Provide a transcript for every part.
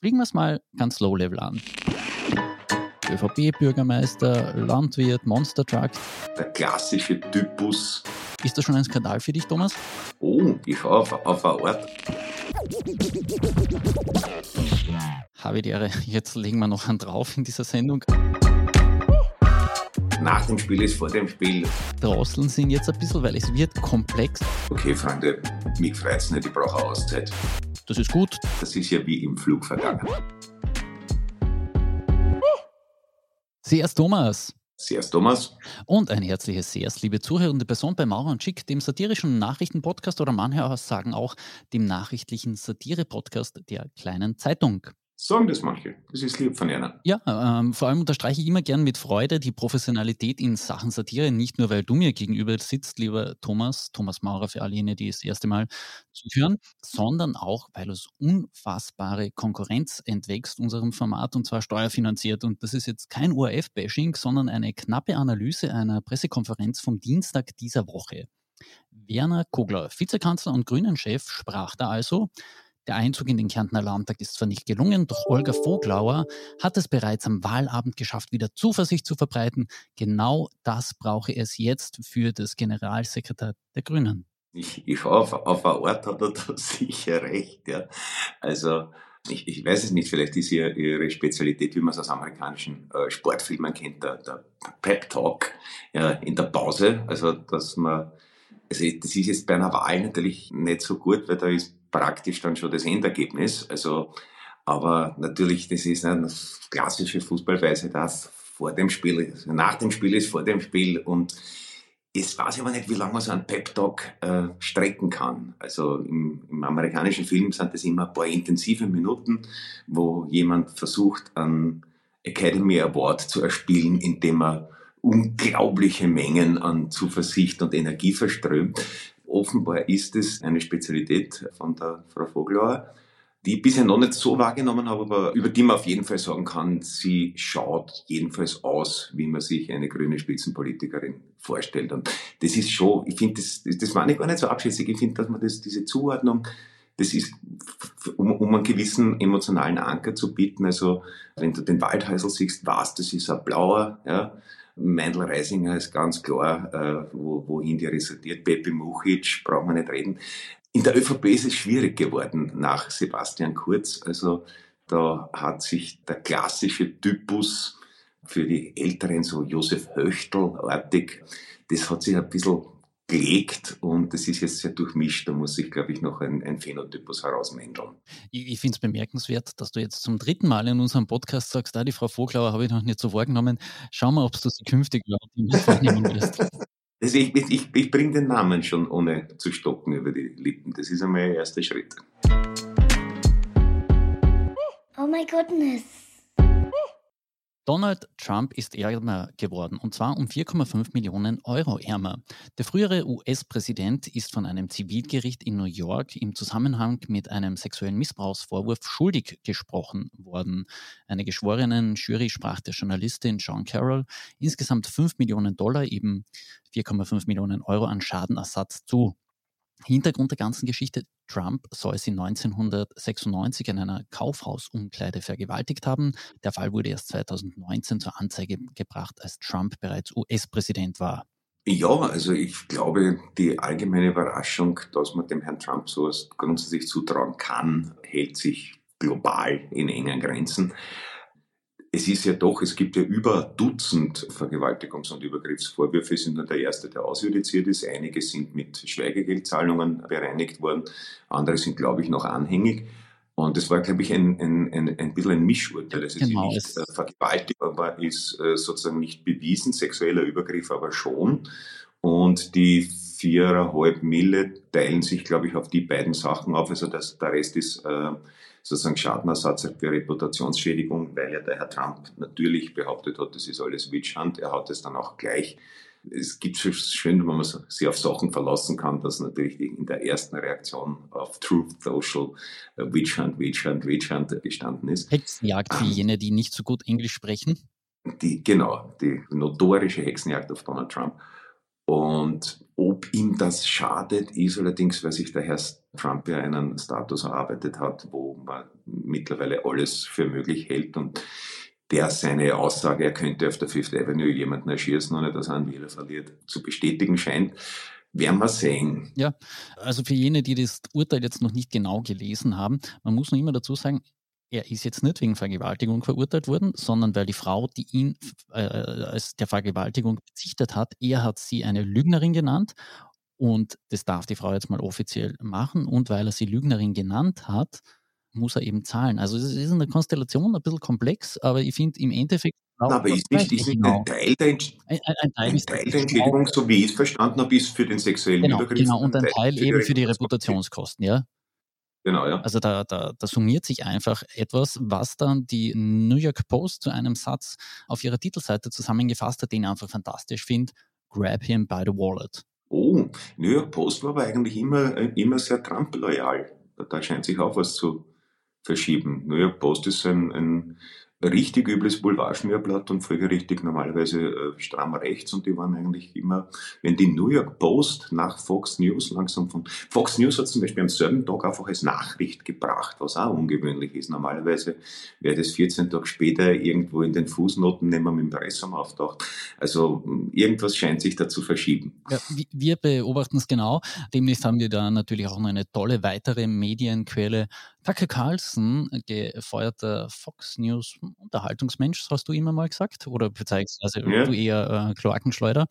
Fliegen wir es mal ganz low-level an. ÖVP-Bürgermeister, Landwirt, Monster Truck. Der klassische Typus. Ist das schon ein Skandal für dich, Thomas? Oh, ich auf, auf eine Art. Habe die Ehre. Jetzt legen wir noch einen drauf in dieser Sendung. Nach dem Spiel ist vor dem Spiel. Drosseln sind jetzt ein bisschen, weil es wird komplex. Okay, Freunde, mich freut es nicht, ich brauche Auszeit. Das ist gut. Das ist ja wie im Flug vergangen. Servus Thomas. Servus Thomas. Und ein herzliches Servus, liebe zuhörende Person bei Maurer und Schick, dem satirischen Nachrichtenpodcast oder manche sagen auch dem nachrichtlichen Satire-Podcast der kleinen Zeitung. Sagen das manche. Das ist lieb von Ihnen. Ja, ähm, vor allem unterstreiche ich immer gern mit Freude die Professionalität in Sachen Satire. Nicht nur, weil du mir gegenüber sitzt, lieber Thomas, Thomas Maurer für all jene, die das erste Mal zuhören, sondern auch, weil du es unfassbare Konkurrenz entwächst unserem Format und zwar steuerfinanziert. Und das ist jetzt kein ORF-Bashing, sondern eine knappe Analyse einer Pressekonferenz vom Dienstag dieser Woche. Werner Kogler, Vizekanzler und Grünen-Chef, sprach da also, der Einzug in den Kärntner Landtag ist zwar nicht gelungen, doch Olga Voglauer hat es bereits am Wahlabend geschafft, wieder Zuversicht zu verbreiten. Genau das brauche es jetzt für das Generalsekretär der Grünen. Ich, ich auf, auf eine Art hat er da sicher recht. Ja. Also ich, ich weiß es nicht, vielleicht ist ihr, ihre Spezialität, wie man es aus amerikanischen äh, Sportfilmen kennt, der, der Pep Talk ja, in der Pause. Also dass man, also das ist jetzt bei einer Wahl natürlich nicht so gut, weil da ist praktisch dann schon das Endergebnis. Also, aber natürlich, das ist eine klassische Fußballweise, das vor dem Spiel, nach dem Spiel ist vor dem Spiel und es weiß aber nicht, wie lange man so einen Pep-Talk äh, strecken kann. Also im, im, amerikanischen Film sind das immer ein paar intensive Minuten, wo jemand versucht, einen Academy Award zu erspielen, indem er unglaubliche Mengen an Zuversicht und Energie verströmt. Offenbar ist es eine Spezialität von der Frau Vogelauer, die ich bisher noch nicht so wahrgenommen habe, aber über die man auf jeden Fall sagen kann, sie schaut jedenfalls aus, wie man sich eine grüne Spitzenpolitikerin vorstellt. Und das ist schon, ich finde, das, das war nicht gar nicht so abschätzig. Ich finde, dass man das, diese Zuordnung, das ist, um, um einen gewissen emotionalen Anker zu bieten. Also, wenn du den Waldhäusl siehst, weißt, das ist ein blauer, ja. Meindl Reisinger ist ganz klar, äh, wo, wohin die resultiert. Pepe Muchic, braucht man nicht reden. In der ÖVP ist es schwierig geworden nach Sebastian Kurz. Also da hat sich der klassische Typus für die Älteren, so Josef Höchtl-artig, das hat sich ein bisschen gelegt und das ist jetzt sehr durchmischt. Da muss ich, glaube ich, noch ein, ein Phänotypus herausmändeln. Ich, ich finde es bemerkenswert, dass du jetzt zum dritten Mal in unserem Podcast sagst, da die Frau Voglauer habe ich noch nicht so wahrgenommen. Schau mal, ob du sie künftig wahrnehmen wirst. Also ich, ich, ich bringe den Namen schon ohne zu stocken über die Lippen. Das ist einmal der erste Schritt. Oh my goodness. Donald Trump ist ärmer geworden, und zwar um 4,5 Millionen Euro ärmer. Der frühere US-Präsident ist von einem Zivilgericht in New York im Zusammenhang mit einem sexuellen Missbrauchsvorwurf schuldig gesprochen worden. Eine geschworenen Jury sprach der Journalistin John Carroll insgesamt 5 Millionen Dollar, eben 4,5 Millionen Euro an Schadenersatz zu. Hintergrund der ganzen Geschichte, Trump soll sie 1996 in einer Kaufhausumkleide vergewaltigt haben. Der Fall wurde erst 2019 zur Anzeige gebracht, als Trump bereits US-Präsident war. Ja, also ich glaube, die allgemeine Überraschung, dass man dem Herrn Trump sowas grundsätzlich zutrauen kann, hält sich global in engen Grenzen es ist ja doch, es gibt ja über Dutzend Vergewaltigungs- und Übergriffsvorwürfe, sind nur der erste, der ausjudiziert ist. Einige sind mit Schweigegeldzahlungen bereinigt worden, andere sind, glaube ich, noch anhängig. Und es war, glaube ich, ein, ein, ein, ein bisschen ein Mischurteil. Also genau. ist nicht äh, vergewaltigt, aber ist äh, sozusagen nicht bewiesen, sexueller Übergriff aber schon. Und die viereinhalb Mille teilen sich, glaube ich, auf die beiden Sachen auf. Also das, der Rest ist äh, sozusagen Schadenersatz für Reputationsschädigung, weil ja der Herr Trump natürlich behauptet hat, das ist alles Witch Hunt. Er hat es dann auch gleich es gibt schön, wenn man sich auf Sachen verlassen kann, dass natürlich in der ersten Reaktion auf Truth Social äh, Witch Hunt, Witch Hunt, Witch Hunt gestanden ist. Hexenjagd für jene, die nicht so gut Englisch sprechen. Die, genau, die notorische Hexenjagd auf Donald Trump. Und ob ihm das schadet, ist allerdings, weil sich der Herr Trump ja einen Status erarbeitet hat, wo man mittlerweile alles für möglich hält und der seine Aussage, er könnte auf der Fifth Avenue jemanden erschießen, ohne dass er einen Wähler verliert, zu bestätigen scheint. Werden wir sehen. Ja, also für jene, die das Urteil jetzt noch nicht genau gelesen haben, man muss noch immer dazu sagen, er ist jetzt nicht wegen Vergewaltigung verurteilt worden, sondern weil die Frau, die ihn äh, als der Vergewaltigung bezichtet hat, er hat sie eine Lügnerin genannt und das darf die Frau jetzt mal offiziell machen und weil er sie Lügnerin genannt hat, muss er eben zahlen. Also es ist eine Konstellation ein bisschen komplex, aber ich finde im Endeffekt na, aber ist nicht, ist nicht ein Teil der, Entsch ein, ein, ein Teil ein Teil der Entschädigung, so wie ich es verstanden habe, ist für den sexuellen genau, Übergriff. Genau, und ein Teil, Teil eben für die Reputationskosten, ja. Genau, ja. Also da, da, da summiert sich einfach etwas, was dann die New York Post zu einem Satz auf ihrer Titelseite zusammengefasst hat, den ich einfach fantastisch finde. Grab him by the wallet. Oh, New York Post war aber eigentlich immer, äh, immer sehr Trump-loyal. Da scheint sich auch was zu verschieben. New York Post ist ein, ein richtig übles Boulevardschmierblatt und folgerichtig normalerweise äh, stramm rechts und die waren eigentlich immer, wenn die New York Post nach Fox News langsam von, Fox News hat zum Beispiel am selben Tag einfach als Nachricht gebracht, was auch ungewöhnlich ist. Normalerweise wäre das 14 Tage später irgendwo in den Fußnoten neben dem Impressum auftaucht. Also irgendwas scheint sich da zu verschieben. Ja, wir beobachten es genau. Demnächst haben wir da natürlich auch noch eine tolle weitere Medienquelle. Tucker Carlson, gefeuerter Fox News Unterhaltungsmensch, hast du immer mal gesagt, oder beziehungsweise ja. du eher äh, Kloakenschleuder,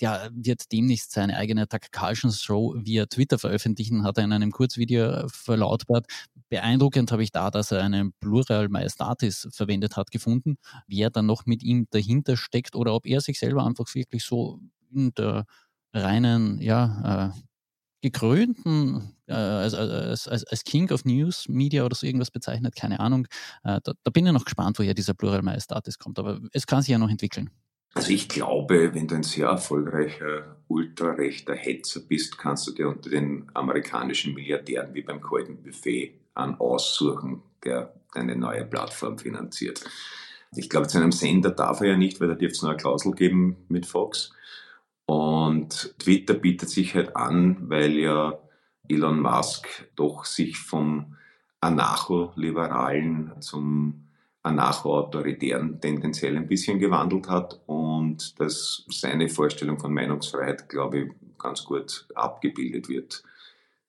der wird demnächst seine eigene Tucker Carlson Show via Twitter veröffentlichen, hat er in einem Kurzvideo verlautbart. Beeindruckend habe ich da, dass er einen Plural Majestatis verwendet hat, gefunden. Wer dann noch mit ihm dahinter steckt oder ob er sich selber einfach wirklich so in der reinen, ja, äh, gekrönten, äh, als, als, als, King of News Media oder so irgendwas bezeichnet, keine Ahnung. Äh, da, da, bin ich noch gespannt, woher dieser Plural Majestatis kommt, aber es kann sich ja noch entwickeln. Also ich glaube, wenn du ein sehr erfolgreicher ultrarechter Hetzer bist, kannst du dir unter den amerikanischen Milliardären wie beim Golden Buffet an aussuchen, der deine neue Plattform finanziert. Ich glaube, zu einem Sender darf er ja nicht, weil da dürfte es nur eine Klausel geben mit Fox. Und Twitter bietet sich halt an, weil ja Elon Musk doch sich vom Anarcho-Liberalen zum Anarcho-Autoritären tendenziell ein bisschen gewandelt hat und dass seine Vorstellung von Meinungsfreiheit, glaube ich, ganz gut abgebildet wird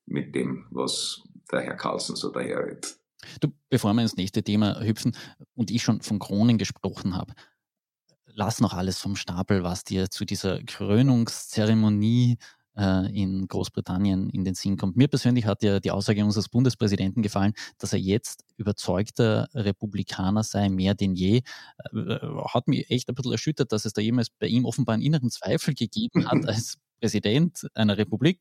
mit dem, was der Herr Carlson so daherredet. Du, bevor wir ins nächste Thema hüpfen und ich schon von Kronen gesprochen habe, lass noch alles vom Stapel, was dir zu dieser Krönungszeremonie äh, in Großbritannien in den Sinn kommt. Mir persönlich hat ja die Aussage unseres Bundespräsidenten gefallen, dass er jetzt überzeugter Republikaner sei, mehr denn je. Äh, hat mich echt ein bisschen erschüttert, dass es da jemals bei ihm offenbar einen inneren Zweifel gegeben hat, als Präsident einer Republik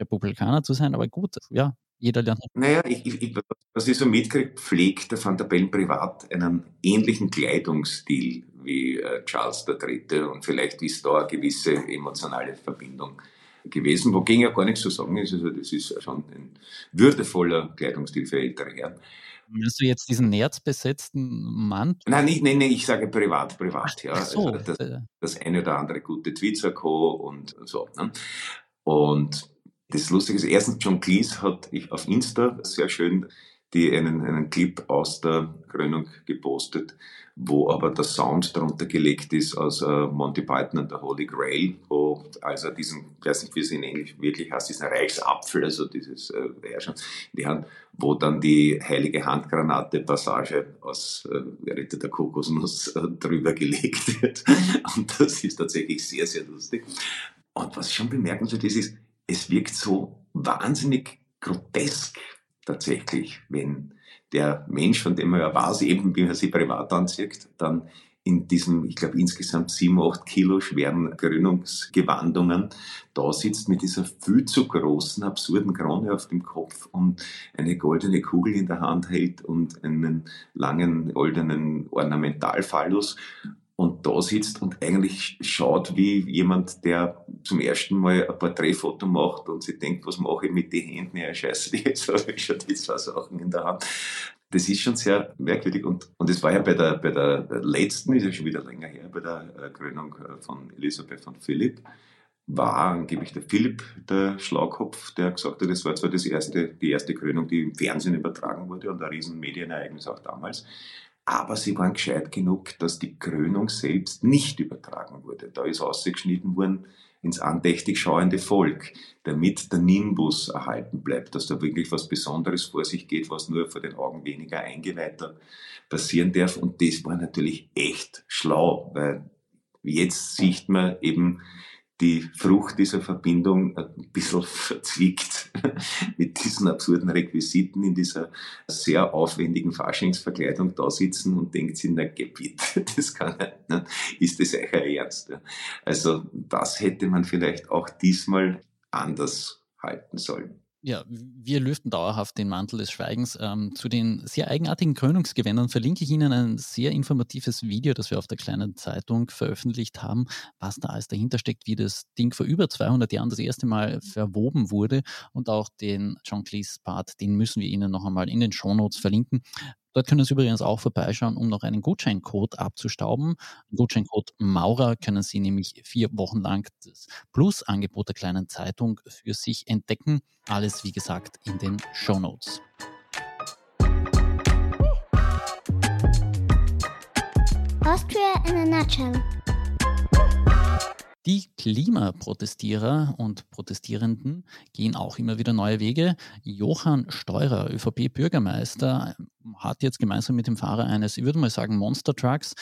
Republikaner zu sein. Aber gut, ja, jeder lernt. Naja, ich, ich, was ich so mitkriege, pflegt der Van der Bellen privat einen ähnlichen Kleidungsstil wie äh, Charles III. und vielleicht ist da eine gewisse emotionale Verbindung gewesen, wogegen ja gar nichts zu sagen ist. Also das ist schon ein würdevoller Kleidungsstil für ältere Herren. Meinst du jetzt diesen nerzbesetzten Mann? Nein, nicht, nein, nein, ich sage privat, privat, ja. Ach so. Also das, das, eine oder andere gute Tweetsacko und so. Ne? Und das Lustige ist, erstens John Cleese hat ich auf Insta sehr schön die einen, einen Clip aus der Krönung gepostet, wo aber der Sound darunter gelegt ist aus äh, Monty Python und der Holy Grail, wo also diesen, ich weiß nicht, wie es in Englisch wirklich heißt, diesen Reichsapfel, also dieses äh, Herrschaft in die Hand, wo dann die heilige Handgranate Passage aus äh, Ritter der Kokosnuss äh, drüber gelegt wird. Und das ist tatsächlich sehr, sehr lustig. Und was schon bemerkenswert ist, ist, es wirkt so wahnsinnig grotesk tatsächlich, wenn der Mensch, von dem er weiß, eben wie er sich privat anzieht, dann in diesem, ich glaube, insgesamt sieben, acht Kilo schweren Krönungsgewandungen da sitzt mit dieser viel zu großen, absurden Krone auf dem Kopf und eine goldene Kugel in der Hand hält und einen langen goldenen Ornamentalphallus und da sitzt und eigentlich schaut wie jemand, der zum ersten Mal ein Porträtfoto macht und sich denkt, was mache ich mit den Händen? Ja, scheiße, jetzt habe ich schon die zwei Sachen in der Hand. Das ist schon sehr merkwürdig und, und es war ja bei der, bei der letzten, ist ja schon wieder länger her, bei der äh, Krönung äh, von Elisabeth von Philipp, war angeblich der Philipp, der Schlaukopf, der gesagt hat, das war zwar das erste, die erste Krönung, die im Fernsehen übertragen wurde und ein riesen Medienereignis auch damals, aber sie waren gescheit genug, dass die Krönung selbst nicht übertragen wurde. Da ist ausgeschnitten worden ins andächtig schauende Volk, damit der Nimbus erhalten bleibt, dass da wirklich was Besonderes vor sich geht, was nur vor den Augen weniger Eingeweihter passieren darf. Und das war natürlich echt schlau, weil jetzt sieht man eben, die Frucht dieser Verbindung ein bisschen verzwickt mit diesen absurden Requisiten in dieser sehr aufwendigen Faschingsverkleidung da sitzen und denkt sich, na Gebiet, das kann nicht, ne? ist das euer Ernst? Also das hätte man vielleicht auch diesmal anders halten sollen. Ja, wir lüften dauerhaft den Mantel des Schweigens. Ähm, zu den sehr eigenartigen Krönungsgewändern verlinke ich Ihnen ein sehr informatives Video, das wir auf der kleinen Zeitung veröffentlicht haben, was da alles dahinter steckt, wie das Ding vor über 200 Jahren das erste Mal verwoben wurde und auch den John Cleese Part, den müssen wir Ihnen noch einmal in den Shownotes verlinken. Dort können Sie übrigens auch vorbeischauen, um noch einen Gutscheincode abzustauben. Gutscheincode Maurer können Sie nämlich vier Wochen lang das Plus-Angebot der kleinen Zeitung für sich entdecken. Alles, wie gesagt, in den Show Notes. Austria in a nutshell. Die Klimaprotestierer und Protestierenden gehen auch immer wieder neue Wege. Johann Steurer, ÖVP-Bürgermeister, hat jetzt gemeinsam mit dem Fahrer eines, ich würde mal sagen, Monster Trucks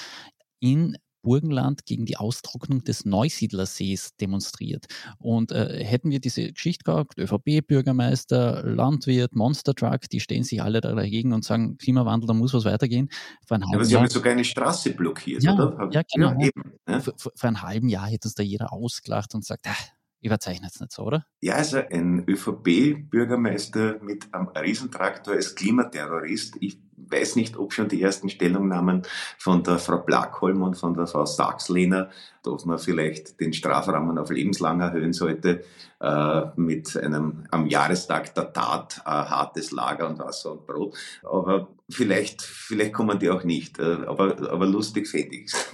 in Burgenland gegen die Austrocknung des Neusiedlersees demonstriert. Und äh, hätten wir diese Geschichte gehabt, ÖVP-Bürgermeister, Landwirt, Monster Truck, die stehen sich alle dagegen und sagen, Klimawandel, da muss was weitergehen. Vor ja, aber sie haben sogar eine Straße blockiert, ja, oder? Ja, genau. Ja, eben, ne? vor, vor, einem halben Jahr hätte es da jeder ausgelacht und sagt, ach, überzeichnet es nicht so, oder? Ja, also ein ÖVP-Bürgermeister mit einem Riesentraktor als Klimaterrorist. Ich weiß nicht, ob schon die ersten Stellungnahmen von der Frau Blackholm und von der Frau Sachslehner, ob man vielleicht den Strafrahmen auf lebenslang erhöhen sollte, äh, mit einem am Jahrestag der Tat äh, hartes Lager und Wasser und Brot. Aber vielleicht, vielleicht kommen die auch nicht. Äh, aber, aber lustig fände ich's.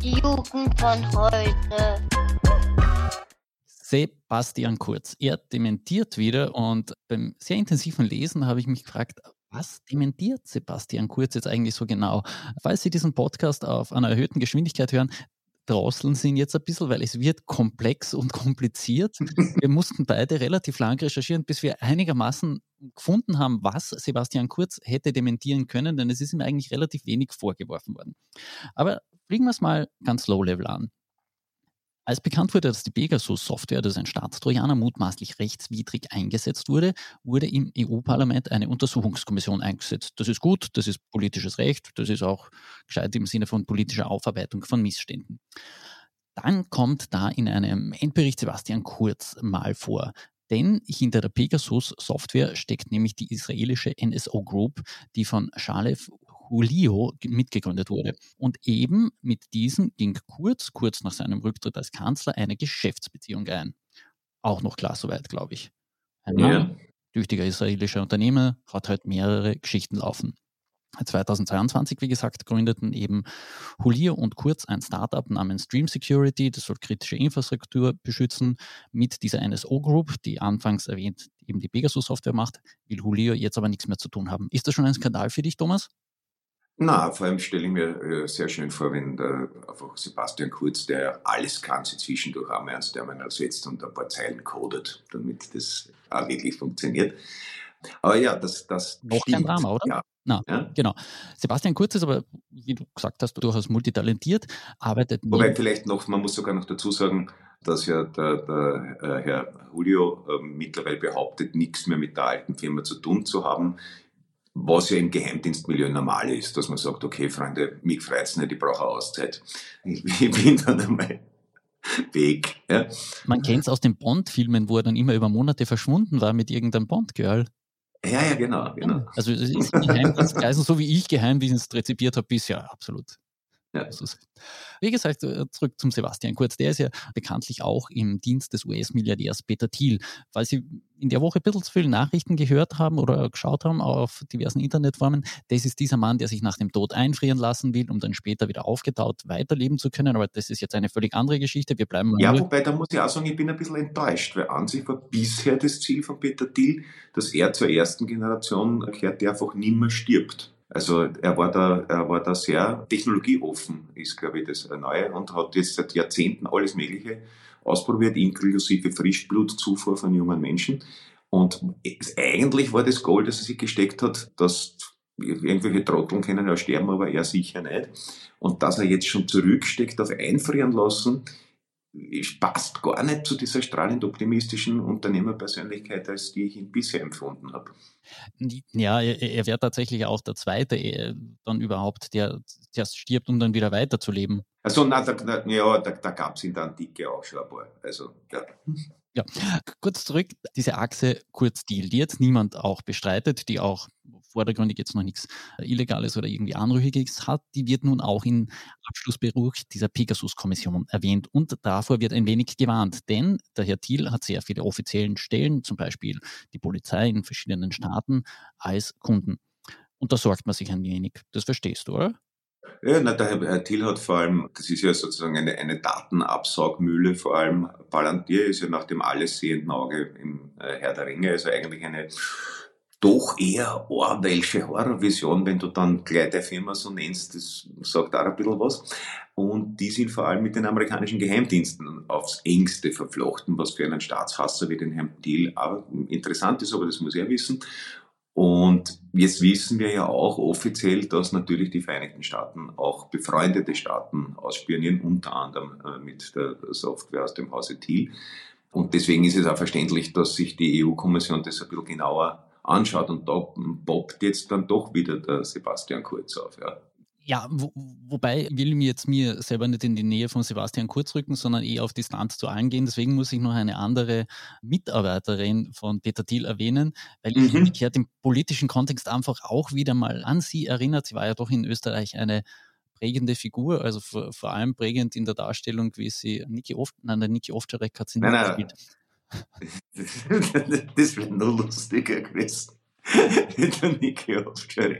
Jugend von heute. Sebastian Kurz. Er dementiert wieder und beim sehr intensiven Lesen habe ich mich gefragt, was dementiert Sebastian Kurz jetzt eigentlich so genau? Falls Sie diesen Podcast auf einer erhöhten Geschwindigkeit hören, drosseln Sie ihn jetzt ein bisschen, weil es wird komplex und kompliziert. Wir mussten beide relativ lang recherchieren, bis wir einigermaßen gefunden haben, was Sebastian Kurz hätte dementieren können, denn es ist ihm eigentlich relativ wenig vorgeworfen worden. Aber fliegen wir es mal ganz low-level an. Als bekannt wurde, dass die Pegasus-Software, das ein Staatstrojaner, mutmaßlich rechtswidrig eingesetzt wurde, wurde im EU-Parlament eine Untersuchungskommission eingesetzt. Das ist gut, das ist politisches Recht, das ist auch gescheit im Sinne von politischer Aufarbeitung von Missständen. Dann kommt da in einem Endbericht Sebastian Kurz mal vor. Denn hinter der Pegasus-Software steckt nämlich die israelische NSO Group, die von Shalev Julio mitgegründet wurde. Und eben mit diesem ging Kurz, kurz nach seinem Rücktritt als Kanzler, eine Geschäftsbeziehung ein. Auch noch klar soweit, glaube ich. Ein ja. tüchtiger israelischer Unternehmer hat halt mehrere Geschichten laufen. 2022, wie gesagt, gründeten eben Julio und Kurz ein Startup namens Stream Security, das soll kritische Infrastruktur beschützen. Mit dieser NSO Group, die anfangs erwähnt eben die Pegasus-Software macht, will Julio jetzt aber nichts mehr zu tun haben. Ist das schon ein Skandal für dich, Thomas? Na, vor allem stelle ich mir äh, sehr schön vor, wenn der, einfach Sebastian Kurz, der alles kann, sich zwischendurch einmal ans Terminal setzt und ein paar Zeilen codet, damit das auch wirklich funktioniert. Aber ja, das, das Noch stimmt. kein Drama, oder? Ja. Na, ja? genau. Sebastian Kurz ist aber, wie du gesagt hast, durchaus multitalentiert, arbeitet. Wobei vielleicht noch, man muss sogar noch dazu sagen, dass ja der, der äh, Herr Julio äh, mittlerweile behauptet, nichts mehr mit der alten Firma zu tun zu haben was ja im Geheimdienstmilieu normal ist, dass man sagt, okay, Freunde, mich freut's nicht, ich brauche Auszeit. Ich, bin dann einmal weg. Ja. Man kennt es aus den Bond-Filmen, wo er dann immer über Monate verschwunden war mit irgendeinem Bond-Girl. Ja, ja, genau, genau. Also es ist Geheimdienstkreisen, so wie ich Geheimdienst rezipiert habe bisher, absolut. Ja. Wie gesagt, äh, zurück zum Sebastian Kurz. Der ist ja bekanntlich auch im Dienst des US-Milliardärs Peter Thiel. Weil Sie in der Woche ein bisschen zu viele Nachrichten gehört haben oder geschaut haben auf diversen Internetformen, das ist dieser Mann, der sich nach dem Tod einfrieren lassen will, um dann später wieder aufgetaut weiterleben zu können. Aber das ist jetzt eine völlig andere Geschichte. Wir bleiben Ja, wobei, da muss ich auch sagen, ich bin ein bisschen enttäuscht, weil an sich war bisher das Ziel von Peter Thiel, dass er zur ersten Generation gehört, der einfach nimmer stirbt. Also er war da, er war da sehr technologieoffen, ist glaube ich das Neue und hat jetzt seit Jahrzehnten alles Mögliche ausprobiert, inklusive Frischblutzufuhr von jungen Menschen. Und eigentlich war das Goal, das er sich gesteckt hat, dass irgendwelche Trotteln können ja sterben, aber er sicher nicht. Und dass er jetzt schon zurücksteckt auf einfrieren lassen, passt gar nicht zu dieser strahlend optimistischen Unternehmerpersönlichkeit, als die ich ihn bisher empfunden habe. Ja, er, er wäre tatsächlich auch der Zweite äh, dann überhaupt, der zuerst stirbt, um dann wieder weiterzuleben. Also, na, da, da, ja, da, da gab es in der Antike auch schon ein paar. Also, ja. Ja, kurz zurück, diese Achse Kurz-Deal, die jetzt niemand auch bestreitet, die auch vordergründig jetzt noch nichts Illegales oder irgendwie Anrüchiges hat, die wird nun auch in Abschlussbericht dieser Pegasus-Kommission erwähnt. Und davor wird ein wenig gewarnt, denn der Herr Thiel hat sehr viele offiziellen Stellen, zum Beispiel die Polizei in verschiedenen Staaten, als Kunden. Und da sorgt man sich ein wenig. Das verstehst du, oder? Ja, na, der Herr Thiel hat vor allem, das ist ja sozusagen eine, eine Datenabsaugmühle, vor allem Palantir ist ja nach dem alles sehenden Auge im äh, Herr der Ringe, also eigentlich eine doch eher Orwellsche Horrorvision, wenn du dann gleich der Firma so nennst, das sagt auch ein bisschen was. Und die sind vor allem mit den amerikanischen Geheimdiensten aufs engste verflochten, was für einen Staatshasser wie den Herrn Thiel aber interessant ist, aber das muss er wissen. Und jetzt wissen wir ja auch offiziell, dass natürlich die Vereinigten Staaten auch befreundete Staaten ausspionieren, unter anderem äh, mit der Software aus dem Hause Thiel. Und deswegen ist es auch verständlich, dass sich die EU-Kommission das ein bisschen genauer anschaut. Und da poppt jetzt dann doch wieder der Sebastian Kurz auf. Ja. Ja, wo, wobei will ich mir jetzt mir selber nicht in die Nähe von Sebastian Kurz rücken, sondern eher auf Distanz zu allen gehen. Deswegen muss ich noch eine andere Mitarbeiterin von Peter Thiel erwähnen, weil ich mhm. umgekehrt im politischen Kontext einfach auch wieder mal an sie erinnert. Sie war ja doch in Österreich eine prägende Figur, also vor, vor allem prägend in der Darstellung, wie sie Niki Oft, nein, der Niki Ovtcharek hat sie nicht gespielt. das wäre nur lustiger gewesen. der Niki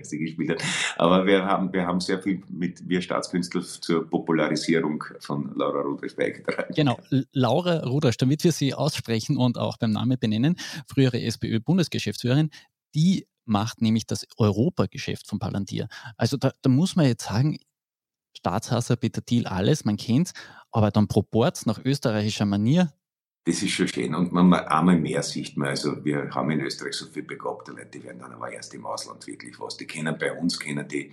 sie gespielt hat. Aber wir haben, wir haben sehr viel mit wir Staatskünstler zur Popularisierung von Laura Rudolph beigetragen. Genau, Laura Rudolph, damit wir sie aussprechen und auch beim Namen benennen, frühere SPÖ-Bundesgeschäftsführerin, die macht nämlich das Europageschäft von Palantir. Also da, da muss man jetzt sagen, Staatshasser Peter Thiel alles, man kennt's, aber dann Proports nach österreichischer Manier, das ist schon schön. Und man, einmal mehr sieht man, also wir haben in Österreich so viele begabte Leute, die werden dann aber erst im Ausland wirklich was. Die kennen bei uns, kennen die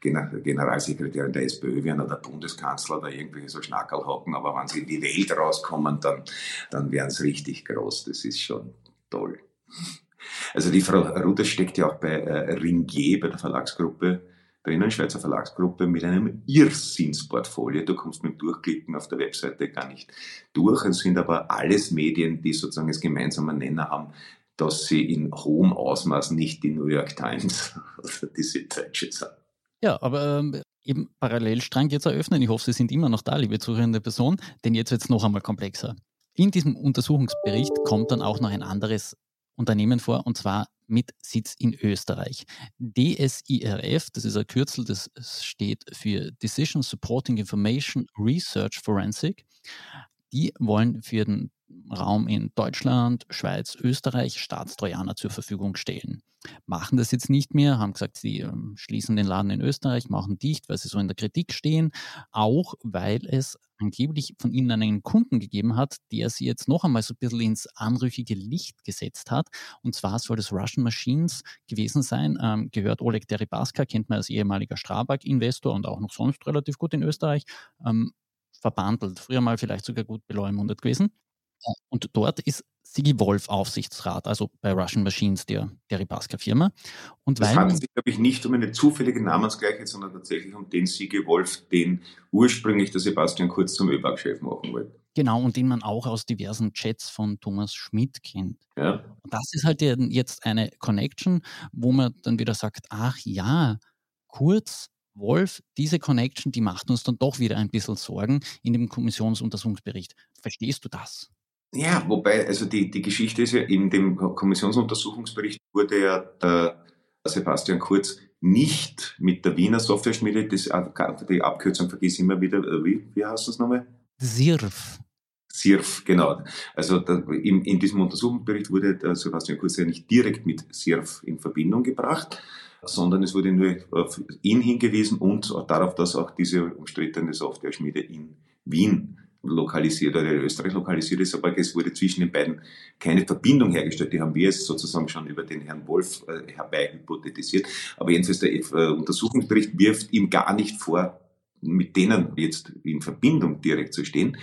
Generalsekretärin der SPÖ werden oder der Bundeskanzler oder irgendwelche so Schnackerl hocken, aber wenn sie in die Welt rauskommen, dann, dann werden sie richtig groß. Das ist schon toll. Also die Frau Ruders steckt ja auch bei äh, Ringier, bei der Verlagsgruppe drinnen, Schweizer Verlagsgruppe, mit einem Irrsinnsportfolio. Du kommst mit Durchklicken auf der Webseite gar nicht durch. Es sind aber alles Medien, die sozusagen das gemeinsame Nenner haben, dass sie in hohem Ausmaß nicht die New York Times oder die Süddeutsche sind. Ja, aber ähm, eben Parallelstrang jetzt eröffnen. Ich hoffe, Sie sind immer noch da, liebe zuhörende Person, denn jetzt wird es noch einmal komplexer. In diesem Untersuchungsbericht kommt dann auch noch ein anderes Unternehmen vor, und zwar mit Sitz in Österreich. DSIRF, das ist ein Kürzel, das steht für Decision Supporting Information Research Forensic. Die wollen für den Raum in Deutschland, Schweiz, Österreich Staatstrojaner zur Verfügung stellen. Machen das jetzt nicht mehr, haben gesagt, sie ähm, schließen den Laden in Österreich, machen dicht, weil sie so in der Kritik stehen, auch weil es angeblich von ihnen einen Kunden gegeben hat, der sie jetzt noch einmal so ein bisschen ins anrüchige Licht gesetzt hat. Und zwar soll das Russian Machines gewesen sein, ähm, gehört Oleg Deripaska, kennt man als ehemaliger Strabag-Investor und auch noch sonst relativ gut in Österreich, ähm, verbandelt, früher mal vielleicht sogar gut beleumundet gewesen. Und dort ist Sigi Wolf Aufsichtsrat, also bei Russian Machines, der, der Ripaska-Firma. Und das handelt sich, glaube ich, nicht um eine zufällige Namensgleichheit, sondern tatsächlich um den Sigi Wolf, den ursprünglich der Sebastian Kurz zum ÖBAG-Chef machen wollte. Genau, und den man auch aus diversen Chats von Thomas Schmidt kennt. Ja. Und das ist halt jetzt eine Connection, wo man dann wieder sagt, ach ja, Kurz Wolf, diese Connection, die macht uns dann doch wieder ein bisschen Sorgen in dem Kommissionsuntersuchungsbericht. Verstehst du das? Ja, wobei, also die, die Geschichte ist ja, in dem Kommissionsuntersuchungsbericht wurde ja der Sebastian Kurz nicht mit der Wiener Software-Schmiede, die Abkürzung vergiss immer wieder, äh, wie, wie heißt das nochmal? SIRF. SIRF, genau. Also da, in, in, diesem Untersuchungsbericht wurde der Sebastian Kurz ja nicht direkt mit SIRF in Verbindung gebracht, sondern es wurde nur auf ihn hingewiesen und darauf, dass auch diese umstrittene Software-Schmiede in Wien lokalisiert oder in Österreich lokalisiert ist, aber es wurde zwischen den beiden keine Verbindung hergestellt. Die haben wir jetzt sozusagen schon über den Herrn Wolf äh, herbei hypothetisiert. Aber jedenfalls der äh, Untersuchungsbericht wirft ihm gar nicht vor, mit denen jetzt in Verbindung direkt zu stehen.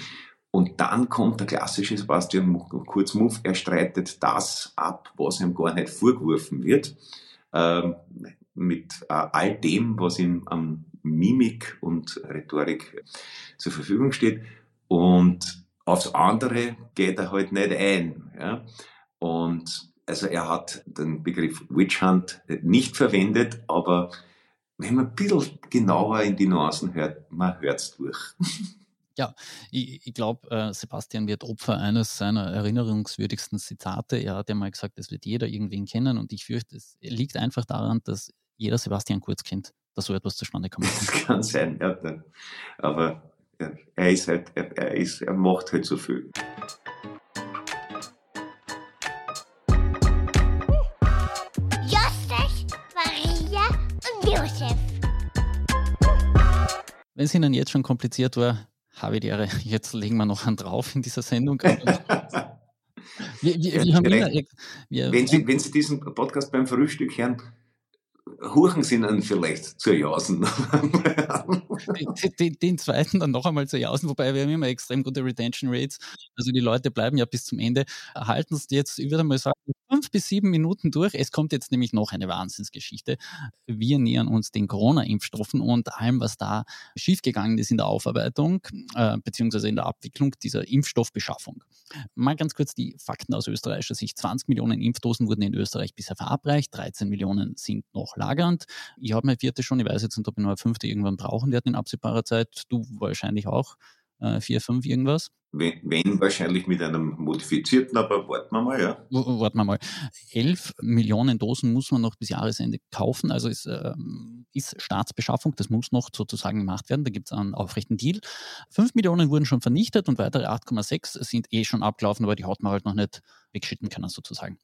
Und dann kommt der klassische Sebastian Kurzmove, er streitet das ab, was ihm gar nicht vorgeworfen wird, ähm, mit äh, all dem, was ihm an Mimik und Rhetorik zur Verfügung steht. Und aufs andere geht er halt nicht ein. Ja? Und also er hat den Begriff Witch Hunt nicht verwendet, aber wenn man ein bisschen genauer in die Nuancen hört, man hört es durch. Ja, ich, ich glaube, äh, Sebastian wird Opfer eines seiner erinnerungswürdigsten Zitate. Er hat ja mal gesagt, es wird jeder irgendwen kennen und ich fürchte, es liegt einfach daran, dass jeder Sebastian Kurz kennt, dass so etwas zustande kommt. Das kann sein, ja. Aber er ist halt, er, er, ist, er macht halt so viel. Josef, Maria und Josef. Wenn es Ihnen jetzt schon kompliziert war, habe ich die Ehre, jetzt legen wir noch einen drauf in dieser Sendung. Wir, wir, wir immer, wenn, Sie, wenn Sie diesen Podcast beim Frühstück hören, Huchen sind dann vielleicht zu jausen. den, den, den, zweiten dann noch einmal zu jausen, wobei wir haben immer extrem gute Retention Rates. Also die Leute bleiben ja bis zum Ende, erhalten es jetzt, ich würde mal sagen, fünf bis sieben Minuten durch. Es kommt jetzt nämlich noch eine Wahnsinnsgeschichte. Wir nähern uns den Corona-Impfstoffen und allem, was da schiefgegangen ist in der Aufarbeitung äh, beziehungsweise in der Abwicklung dieser Impfstoffbeschaffung. Mal ganz kurz die Fakten aus österreichischer Sicht. 20 Millionen Impfdosen wurden in Österreich bisher verabreicht, 13 Millionen sind noch lagernd. Ich habe meine vierte schon, ich weiß jetzt nicht, ob ich noch eine fünfte irgendwann brauchen werde in absehbarer Zeit. Du wahrscheinlich auch. Äh, vier, fünf irgendwas. Wenn, wenn, wahrscheinlich mit einem modifizierten, aber warten wir mal, ja. Warten wir mal. Elf Millionen Dosen muss man noch bis Jahresende kaufen, also ist, äh, ist Staatsbeschaffung, das muss noch sozusagen gemacht werden, da gibt es einen aufrechten Deal. Fünf Millionen wurden schon vernichtet und weitere 8,6 sind eh schon abgelaufen, aber die hat man halt noch nicht wegschütten können sozusagen.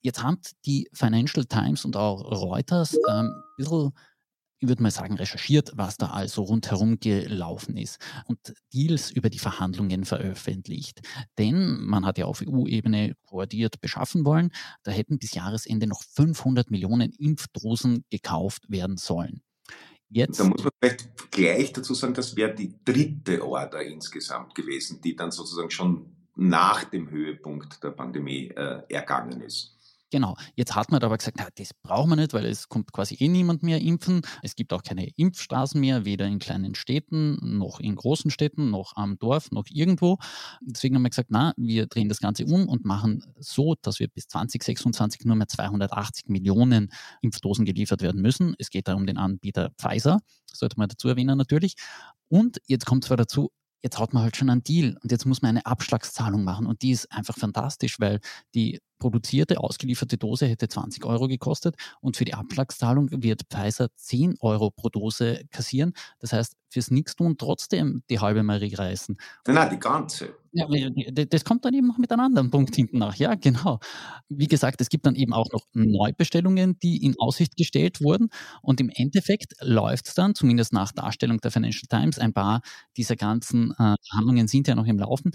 Jetzt haben die Financial Times und auch Reuters ähm, ein bisschen ich würde mal sagen, recherchiert, was da also rundherum gelaufen ist und Deals über die Verhandlungen veröffentlicht. Denn man hat ja auf EU-Ebene koordiniert beschaffen wollen. Da hätten bis Jahresende noch 500 Millionen Impfdosen gekauft werden sollen. Jetzt, da muss man vielleicht gleich dazu sagen, das wäre die dritte Order insgesamt gewesen, die dann sozusagen schon nach dem Höhepunkt der Pandemie äh, ergangen ist. Genau. Jetzt hat man aber gesagt, na, das brauchen wir nicht, weil es kommt quasi eh niemand mehr impfen. Es gibt auch keine Impfstraßen mehr, weder in kleinen Städten, noch in großen Städten, noch am Dorf, noch irgendwo. Deswegen haben wir gesagt, na, wir drehen das Ganze um und machen so, dass wir bis 2026 nur mehr 280 Millionen Impfdosen geliefert werden müssen. Es geht da um den Anbieter Pfizer, sollte man dazu erwähnen natürlich. Und jetzt kommt zwar dazu, jetzt hat man halt schon einen Deal und jetzt muss man eine Abschlagszahlung machen und die ist einfach fantastisch, weil die produzierte, ausgelieferte Dose hätte 20 Euro gekostet und für die Abschlagszahlung wird Pfizer 10 Euro pro Dose kassieren. Das heißt, fürs Nichtstun trotzdem die halbe Marie reißen. Nein, die ganze. Ja, das kommt dann eben noch mit einem anderen Punkt hinten nach. Ja, genau. Wie gesagt, es gibt dann eben auch noch Neubestellungen, die in Aussicht gestellt wurden. Und im Endeffekt läuft es dann, zumindest nach Darstellung der Financial Times, ein paar dieser ganzen äh, Handlungen sind ja noch im Laufen,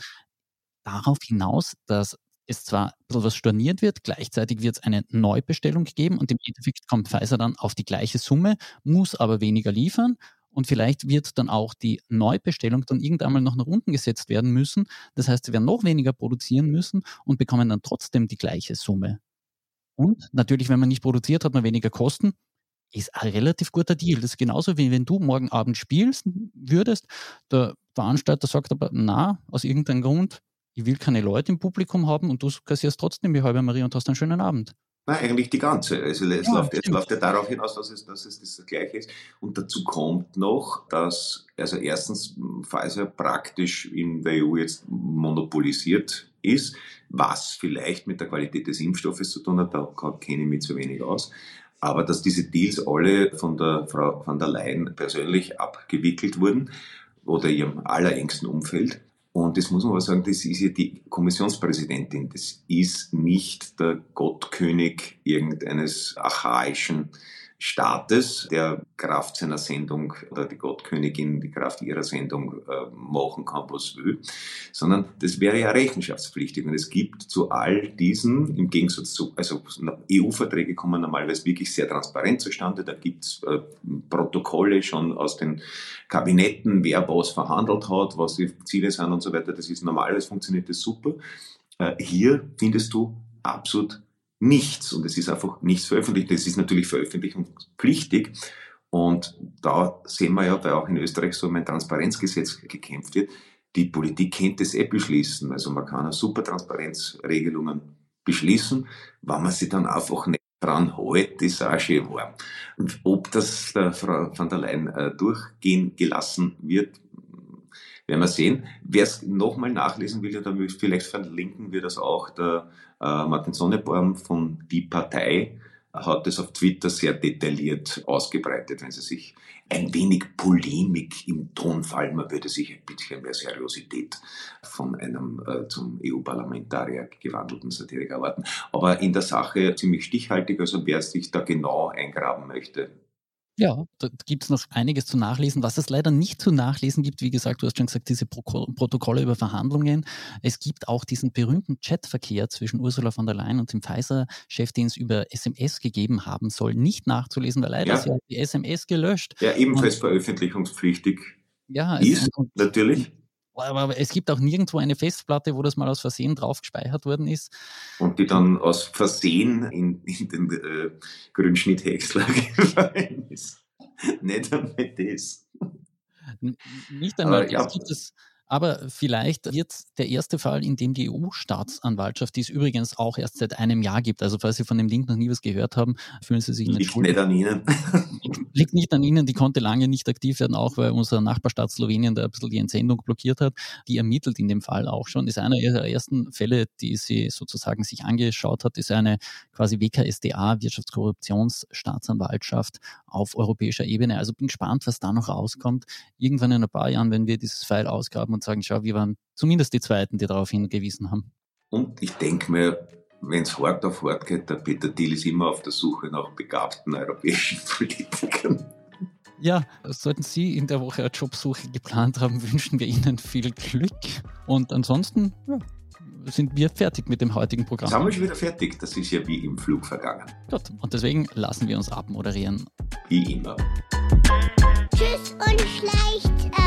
darauf hinaus, dass es zwar ein bisschen was storniert wird, gleichzeitig wird es eine Neubestellung geben und im Endeffekt kommt Pfizer dann auf die gleiche Summe, muss aber weniger liefern und vielleicht wird dann auch die Neubestellung dann irgendwann mal noch nach unten gesetzt werden müssen. Das heißt, sie werden noch weniger produzieren müssen und bekommen dann trotzdem die gleiche Summe. Und natürlich, wenn man nicht produziert, hat man weniger Kosten. Ist ein relativ guter Deal. Das ist genauso wie wenn du morgen Abend spielst würdest. Der Veranstalter sagt aber, na, aus irgendeinem Grund, ich will keine Leute im Publikum haben und du kassierst trotzdem die halbe Marie und hast einen schönen Abend. Nein, eigentlich die ganze. Also es, ja, läuft, es läuft ja darauf hinaus, dass es, dass es das Gleiche ist. Und dazu kommt noch, dass also erstens Pfizer praktisch in der EU jetzt monopolisiert ist, was vielleicht mit der Qualität des Impfstoffes zu tun hat, da kenne ich mich zu wenig aus. Aber dass diese Deals alle von der Frau von der Leyen persönlich abgewickelt wurden oder ihrem allerengsten Umfeld und das muss man aber sagen, das ist ja die Kommissionspräsidentin. Das ist nicht der Gottkönig irgendeines archaischen Staates, der Kraft seiner Sendung oder die Gottkönigin die Kraft ihrer Sendung äh, machen kann, was will, sondern das wäre ja rechenschaftspflichtig. Und es gibt zu all diesen, im Gegensatz zu, also EU-Verträge kommen normalerweise wirklich sehr transparent zustande. Da gibt es äh, Protokolle schon aus den Kabinetten, wer was verhandelt hat, was die Ziele sind und so weiter. Das ist normalerweise funktioniert das super. Äh, hier findest du absolut nichts und es ist einfach nichts veröffentlicht. Es ist natürlich veröffentlichungspflichtig und da sehen wir ja, weil auch in Österreich so um ein Transparenzgesetz gekämpft wird, die Politik kennt es eh beschließen. Also man kann super Transparenzregelungen beschließen, wenn man sie dann einfach nicht dran hält, ist auch schön warm. Und ob das der Frau von der Leyen äh, durchgehen gelassen wird, werden wir sehen. Wer es nochmal nachlesen will, oder vielleicht verlinken wir das auch, der äh, Martin Sonneborn von Die Partei hat es auf Twitter sehr detailliert ausgebreitet, wenn Sie sich ein wenig Polemik im Tonfall, man würde sich ein bisschen mehr Seriosität von einem äh, zum EU-Parlamentarier gewandelten Satiriker erwarten. Aber in der Sache ziemlich stichhaltig, also wer sich da genau eingraben möchte, ja, da gibt es noch einiges zu nachlesen. Was es leider nicht zu nachlesen gibt, wie gesagt, du hast schon gesagt, diese Pro Protokolle über Verhandlungen. Es gibt auch diesen berühmten Chatverkehr zwischen Ursula von der Leyen und dem Pfizer-Chef, den es über SMS gegeben haben soll, nicht nachzulesen, weil leider ja. ist ja die SMS gelöscht. Ja, ebenfalls und, veröffentlichungspflichtig ja, ist, und, natürlich. Aber es gibt auch nirgendwo eine Festplatte, wo das mal aus Versehen drauf gespeichert worden ist. Und die dann aus Versehen in, in den äh, Grünschnitthäcksler gefallen ist. Nicht einmal das. Nicht einmal. Aber, ja. gibt es, aber vielleicht wird der erste Fall, in dem die EU-Staatsanwaltschaft, die es übrigens auch erst seit einem Jahr gibt, also falls Sie von dem Link noch nie was gehört haben, fühlen Sie sich nicht Liegt nicht an Ihnen. Liegt nicht an Ihnen, die konnte lange nicht aktiv werden, auch weil unser Nachbarstaat Slowenien da ein bisschen die Entsendung blockiert hat. Die ermittelt in dem Fall auch schon. Ist einer ihrer ersten Fälle, die sie sozusagen sich angeschaut hat, ist eine quasi WKSDA, Wirtschaftskorruptionsstaatsanwaltschaft auf europäischer Ebene. Also bin gespannt, was da noch rauskommt. Irgendwann in ein paar Jahren, wenn wir dieses File ausgraben und sagen, schau, wir waren zumindest die Zweiten, die darauf hingewiesen haben. Und ich denke mir, wenn es hart auf hart geht, der Peter Thiel ist immer auf der Suche nach begabten europäischen Politikern. Ja, sollten Sie in der Woche eine Jobsuche geplant haben, wünschen wir Ihnen viel Glück. Und ansonsten ja, sind wir fertig mit dem heutigen Programm. Sind wir schon wieder fertig? Das ist ja wie im Flug vergangen. Gut, und deswegen lassen wir uns abmoderieren. Wie immer. Tschüss und schleicht